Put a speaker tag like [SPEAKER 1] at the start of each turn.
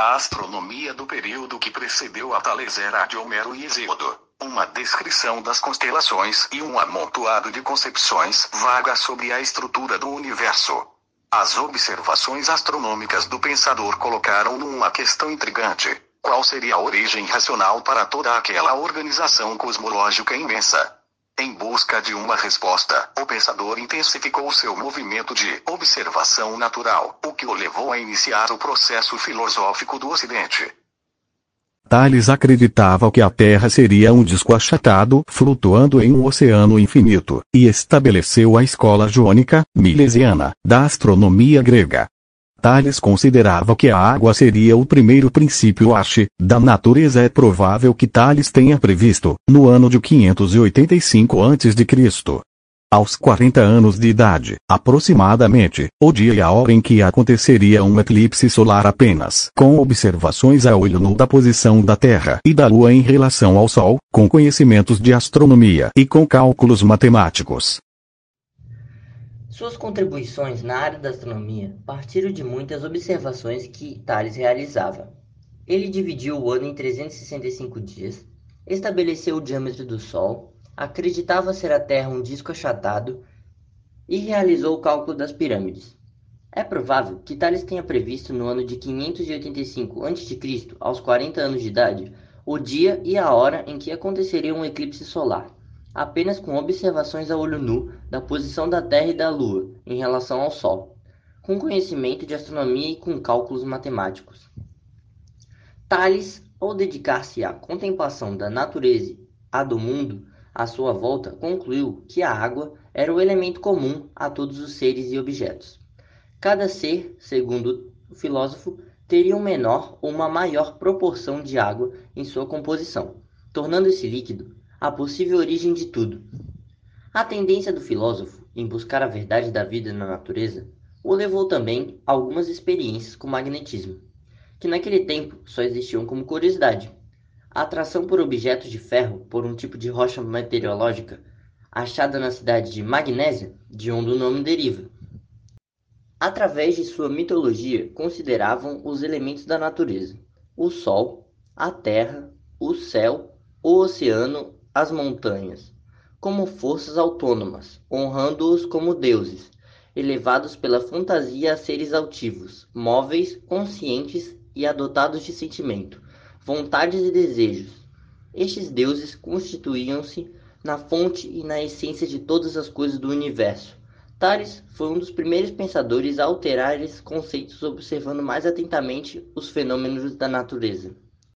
[SPEAKER 1] A astronomia do período que precedeu a Tales era de Homero e Hesíodo, uma descrição das constelações e um amontoado de concepções vagas sobre a estrutura do universo. As observações astronômicas do pensador colocaram numa questão intrigante: qual seria a origem racional para toda aquela organização cosmológica imensa? Em busca de uma resposta, o pensador intensificou seu movimento de observação natural, o que o levou a iniciar o processo filosófico do Ocidente.
[SPEAKER 2] Tales acreditava que a Terra seria um disco achatado flutuando em um oceano infinito, e estabeleceu a escola jônica, milesiana, da astronomia grega. Tales considerava que a água seria o primeiro princípio Ache, da natureza é provável que Tales tenha previsto, no ano de 585 a.C. Aos 40 anos de idade, aproximadamente, o dia e a hora em que aconteceria um eclipse solar apenas com observações a olho nu da posição da Terra e da Lua em relação ao Sol, com conhecimentos de astronomia e com cálculos matemáticos.
[SPEAKER 3] Suas contribuições na área da astronomia partiram de muitas observações que Thales realizava. Ele dividiu o ano em 365 dias, estabeleceu o diâmetro do Sol, acreditava ser a Terra um disco achatado e realizou o cálculo das pirâmides. É provável que Thales tenha previsto no ano de 585 a.C., aos 40 anos de idade, o dia e a hora em que aconteceria um eclipse solar apenas com observações a olho nu da posição da Terra e da Lua em relação ao Sol, com conhecimento de astronomia e com cálculos matemáticos. Tales, ao dedicar-se à contemplação da natureza a do mundo à sua volta, concluiu que a água era o elemento comum a todos os seres e objetos. Cada ser, segundo o filósofo, teria uma menor ou uma maior proporção de água em sua composição, tornando esse líquido a possível origem de tudo. A tendência do filósofo em buscar a verdade da vida na natureza o levou também a algumas experiências com magnetismo, que naquele tempo só existiam como curiosidade. A atração por objetos de ferro por um tipo de rocha meteorológica achada na cidade de Magnésia, de onde o nome deriva. Através de sua mitologia, consideravam os elementos da natureza: o sol, a terra, o céu, o oceano as montanhas, como forças autônomas, honrando-os como deuses, elevados pela fantasia a seres altivos, móveis, conscientes e adotados de sentimento, vontades e desejos. Estes deuses constituíam-se na fonte e na essência de todas as coisas do universo. Tales foi um dos primeiros pensadores a alterar esses conceitos observando mais atentamente os fenômenos da natureza.